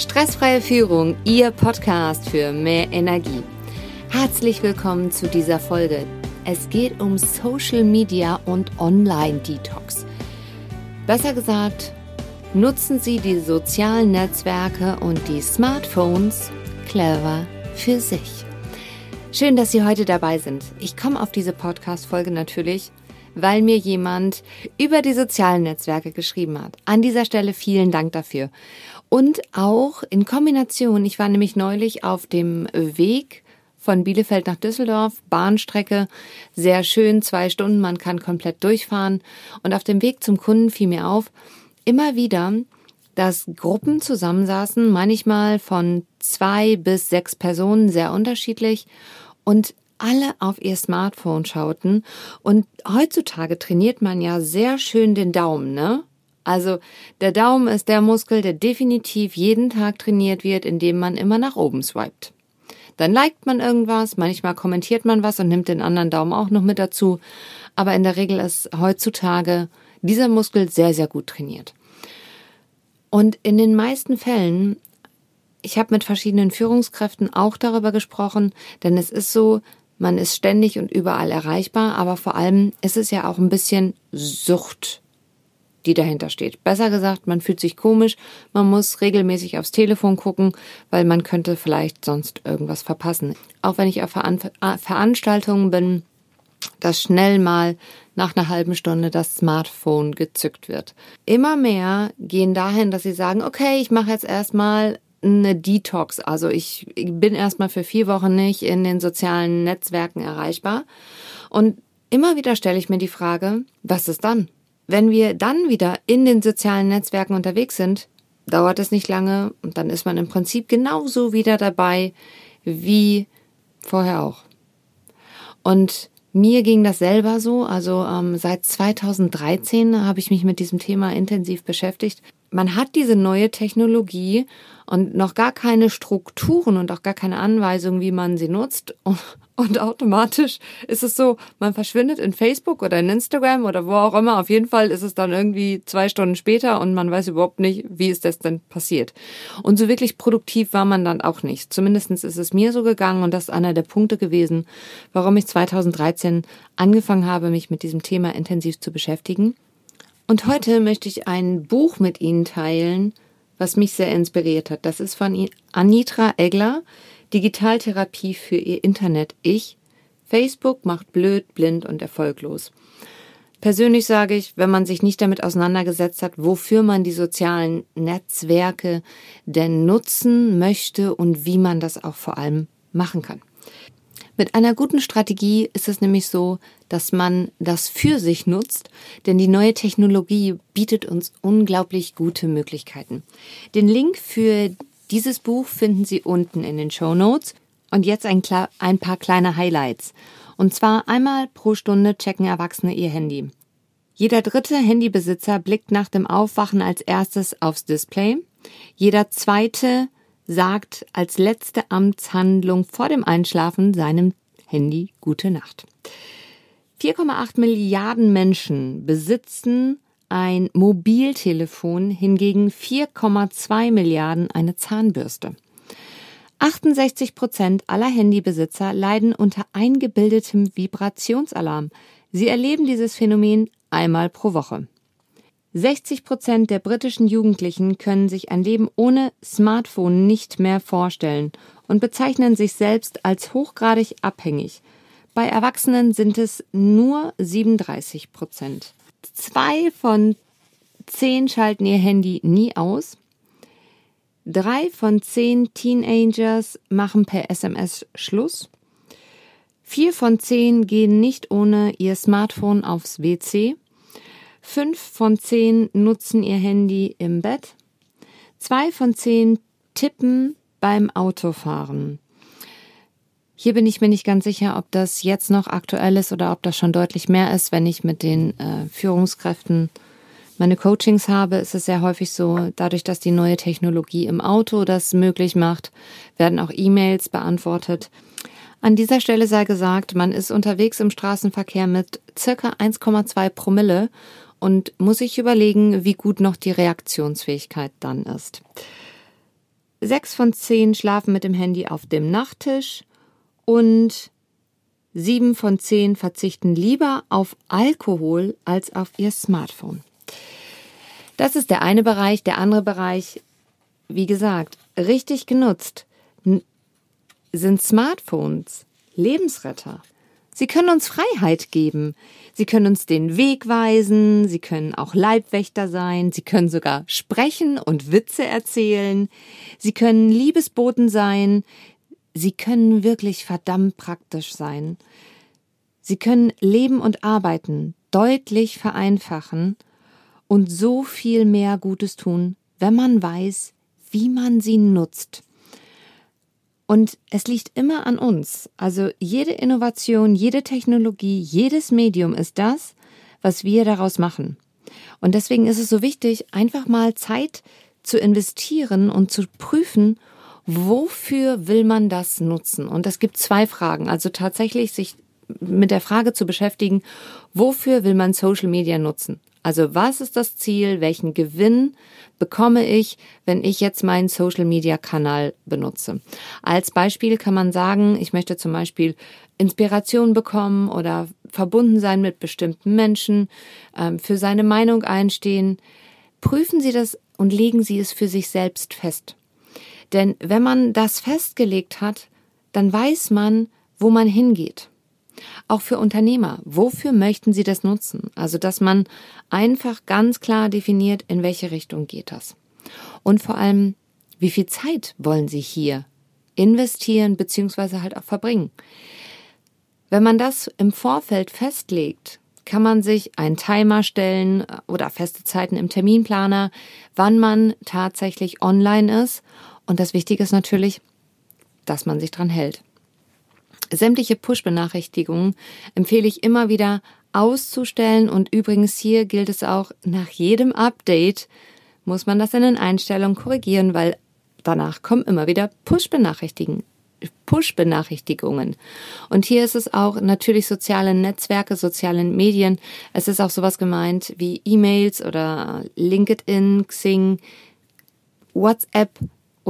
Stressfreie Führung, Ihr Podcast für mehr Energie. Herzlich willkommen zu dieser Folge. Es geht um Social Media und Online Detox. Besser gesagt, nutzen Sie die sozialen Netzwerke und die Smartphones clever für sich. Schön, dass Sie heute dabei sind. Ich komme auf diese Podcast-Folge natürlich, weil mir jemand über die sozialen Netzwerke geschrieben hat. An dieser Stelle vielen Dank dafür. Und auch in Kombination, ich war nämlich neulich auf dem Weg von Bielefeld nach Düsseldorf, Bahnstrecke, sehr schön, zwei Stunden, man kann komplett durchfahren. Und auf dem Weg zum Kunden fiel mir auf, immer wieder, dass Gruppen zusammensaßen, manchmal von zwei bis sechs Personen, sehr unterschiedlich, und alle auf ihr Smartphone schauten. Und heutzutage trainiert man ja sehr schön den Daumen, ne? Also der Daumen ist der Muskel, der definitiv jeden Tag trainiert wird, indem man immer nach oben swiped. Dann liked man irgendwas, manchmal kommentiert man was und nimmt den anderen Daumen auch noch mit dazu. Aber in der Regel ist heutzutage dieser Muskel sehr, sehr gut trainiert. Und in den meisten Fällen, ich habe mit verschiedenen Führungskräften auch darüber gesprochen, denn es ist so, man ist ständig und überall erreichbar, aber vor allem ist es ja auch ein bisschen Sucht die dahinter steht. Besser gesagt, man fühlt sich komisch, man muss regelmäßig aufs Telefon gucken, weil man könnte vielleicht sonst irgendwas verpassen. Auch wenn ich auf äh, Veranstaltungen bin, dass schnell mal nach einer halben Stunde das Smartphone gezückt wird. Immer mehr gehen dahin, dass sie sagen, okay, ich mache jetzt erstmal eine Detox. Also ich bin erstmal für vier Wochen nicht in den sozialen Netzwerken erreichbar. Und immer wieder stelle ich mir die Frage, was ist dann? Wenn wir dann wieder in den sozialen Netzwerken unterwegs sind, dauert es nicht lange und dann ist man im Prinzip genauso wieder dabei wie vorher auch. Und mir ging das selber so. Also ähm, seit 2013 habe ich mich mit diesem Thema intensiv beschäftigt. Man hat diese neue Technologie und noch gar keine Strukturen und auch gar keine Anweisungen, wie man sie nutzt. Und automatisch ist es so, man verschwindet in Facebook oder in Instagram oder wo auch immer. Auf jeden Fall ist es dann irgendwie zwei Stunden später und man weiß überhaupt nicht, wie ist das denn passiert. Und so wirklich produktiv war man dann auch nicht. Zumindestens ist es mir so gegangen und das ist einer der Punkte gewesen, warum ich 2013 angefangen habe, mich mit diesem Thema intensiv zu beschäftigen. Und heute möchte ich ein Buch mit Ihnen teilen, was mich sehr inspiriert hat. Das ist von Anitra Egler. Digitaltherapie für ihr Internet-Ich. Facebook macht blöd, blind und erfolglos. Persönlich sage ich, wenn man sich nicht damit auseinandergesetzt hat, wofür man die sozialen Netzwerke denn nutzen möchte und wie man das auch vor allem machen kann. Mit einer guten Strategie ist es nämlich so, dass man das für sich nutzt, denn die neue Technologie bietet uns unglaublich gute Möglichkeiten. Den Link für dieses Buch finden Sie unten in den Show Notes. Und jetzt ein, ein paar kleine Highlights. Und zwar einmal pro Stunde checken Erwachsene ihr Handy. Jeder dritte Handybesitzer blickt nach dem Aufwachen als erstes aufs Display. Jeder zweite sagt als letzte Amtshandlung vor dem Einschlafen seinem Handy Gute Nacht. 4,8 Milliarden Menschen besitzen ein Mobiltelefon, hingegen 4,2 Milliarden eine Zahnbürste. 68 Prozent aller Handybesitzer leiden unter eingebildetem Vibrationsalarm. Sie erleben dieses Phänomen einmal pro Woche. 60 Prozent der britischen Jugendlichen können sich ein Leben ohne Smartphone nicht mehr vorstellen und bezeichnen sich selbst als hochgradig abhängig. Bei Erwachsenen sind es nur 37 Prozent. Zwei von zehn schalten ihr Handy nie aus. Drei von zehn Teenagers machen per SMS Schluss. Vier von zehn gehen nicht ohne ihr Smartphone aufs WC. Fünf von zehn nutzen ihr Handy im Bett. Zwei von zehn tippen beim Autofahren. Hier bin ich mir nicht ganz sicher, ob das jetzt noch aktuell ist oder ob das schon deutlich mehr ist. Wenn ich mit den äh, Führungskräften meine Coachings habe, ist es sehr häufig so, dadurch, dass die neue Technologie im Auto das möglich macht, werden auch E-Mails beantwortet. An dieser Stelle sei gesagt, man ist unterwegs im Straßenverkehr mit circa 1,2 Promille und muss sich überlegen, wie gut noch die Reaktionsfähigkeit dann ist. sechs von zehn schlafen mit dem Handy auf dem Nachttisch und sieben von zehn verzichten lieber auf Alkohol als auf ihr Smartphone. Das ist der eine Bereich. Der andere Bereich, wie gesagt, richtig genutzt, sind Smartphones Lebensretter. Sie können uns Freiheit geben. Sie können uns den Weg weisen. Sie können auch Leibwächter sein. Sie können sogar sprechen und Witze erzählen. Sie können Liebesboten sein. Sie können wirklich verdammt praktisch sein. Sie können Leben und Arbeiten deutlich vereinfachen und so viel mehr Gutes tun, wenn man weiß, wie man sie nutzt. Und es liegt immer an uns. Also jede Innovation, jede Technologie, jedes Medium ist das, was wir daraus machen. Und deswegen ist es so wichtig, einfach mal Zeit zu investieren und zu prüfen, wofür will man das nutzen? Und es gibt zwei Fragen. Also tatsächlich sich mit der Frage zu beschäftigen, wofür will man Social Media nutzen? Also was ist das Ziel? Welchen Gewinn bekomme ich, wenn ich jetzt meinen Social Media Kanal benutze? Als Beispiel kann man sagen, ich möchte zum Beispiel Inspiration bekommen oder verbunden sein mit bestimmten Menschen, ähm, für seine Meinung einstehen. Prüfen Sie das und legen Sie es für sich selbst fest. Denn wenn man das festgelegt hat, dann weiß man, wo man hingeht. Auch für Unternehmer, wofür möchten sie das nutzen? Also, dass man einfach ganz klar definiert, in welche Richtung geht das. Und vor allem, wie viel Zeit wollen sie hier investieren beziehungsweise halt auch verbringen? Wenn man das im Vorfeld festlegt, kann man sich einen Timer stellen oder feste Zeiten im Terminplaner, wann man tatsächlich online ist. Und das Wichtige ist natürlich, dass man sich dran hält. Sämtliche Push-Benachrichtigungen empfehle ich immer wieder auszustellen und übrigens hier gilt es auch, nach jedem Update muss man das in den Einstellungen korrigieren, weil danach kommen immer wieder Push-Benachrichtigungen. Push-Benachrichtigungen. Und hier ist es auch natürlich soziale Netzwerke, soziale Medien. Es ist auch sowas gemeint wie E-Mails oder LinkedIn, Xing, WhatsApp,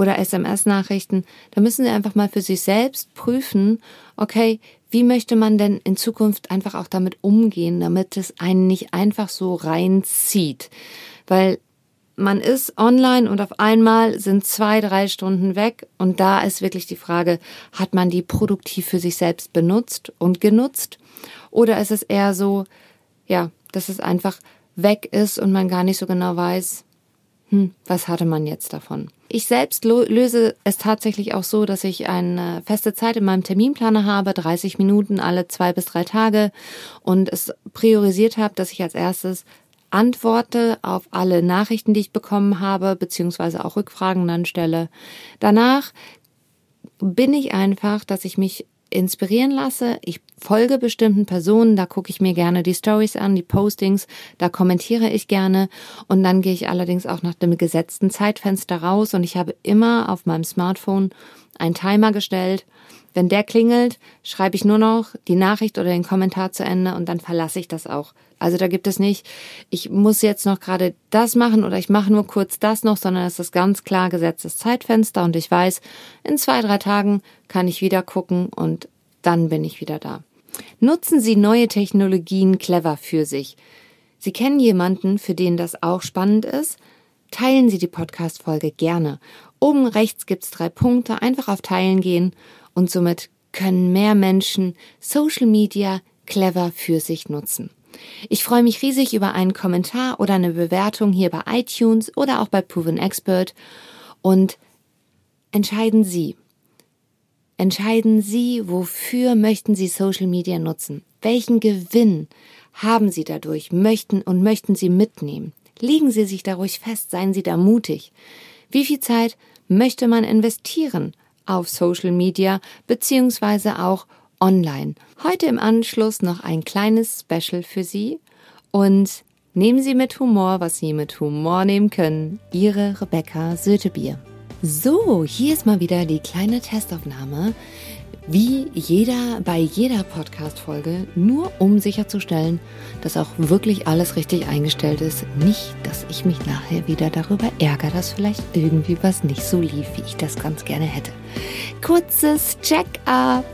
oder SMS-Nachrichten, da müssen Sie einfach mal für sich selbst prüfen, okay, wie möchte man denn in Zukunft einfach auch damit umgehen, damit es einen nicht einfach so reinzieht. Weil man ist online und auf einmal sind zwei, drei Stunden weg und da ist wirklich die Frage, hat man die produktiv für sich selbst benutzt und genutzt? Oder ist es eher so, ja, dass es einfach weg ist und man gar nicht so genau weiß, hm, was hatte man jetzt davon? Ich selbst löse es tatsächlich auch so, dass ich eine feste Zeit in meinem Terminplaner habe, 30 Minuten alle zwei bis drei Tage und es priorisiert habe, dass ich als erstes antworte auf alle Nachrichten, die ich bekommen habe, beziehungsweise auch Rückfragen dann stelle. Danach bin ich einfach, dass ich mich inspirieren lasse. Ich folge bestimmten Personen, da gucke ich mir gerne die Stories an, die Postings, da kommentiere ich gerne und dann gehe ich allerdings auch nach dem gesetzten Zeitfenster raus und ich habe immer auf meinem Smartphone einen Timer gestellt. Wenn der klingelt, schreibe ich nur noch die Nachricht oder den Kommentar zu Ende und dann verlasse ich das auch. Also da gibt es nicht, ich muss jetzt noch gerade das machen oder ich mache nur kurz das noch, sondern es ist ganz klar gesetztes Zeitfenster und ich weiß, in zwei, drei Tagen kann ich wieder gucken und dann bin ich wieder da. Nutzen Sie neue Technologien clever für sich. Sie kennen jemanden, für den das auch spannend ist? Teilen Sie die Podcast-Folge gerne. Oben rechts gibt's drei Punkte, einfach auf Teilen gehen und somit können mehr Menschen Social Media clever für sich nutzen. Ich freue mich riesig über einen Kommentar oder eine Bewertung hier bei iTunes oder auch bei Proven Expert und entscheiden Sie. Entscheiden Sie, wofür möchten Sie Social Media nutzen? Welchen Gewinn haben Sie dadurch, möchten und möchten Sie mitnehmen? Legen Sie sich da ruhig fest, seien Sie da mutig. Wie viel Zeit möchte man investieren auf Social Media beziehungsweise auch online. Heute im Anschluss noch ein kleines Special für Sie und nehmen Sie mit Humor, was Sie mit Humor nehmen können. Ihre Rebecca Sötebier. So, hier ist mal wieder die kleine Testaufnahme, wie jeder bei jeder Podcast-Folge, nur um sicherzustellen, dass auch wirklich alles richtig eingestellt ist. Nicht, dass ich mich nachher wieder darüber ärgere, dass vielleicht irgendwie was nicht so lief, wie ich das ganz gerne hätte. Kurzes Check-up.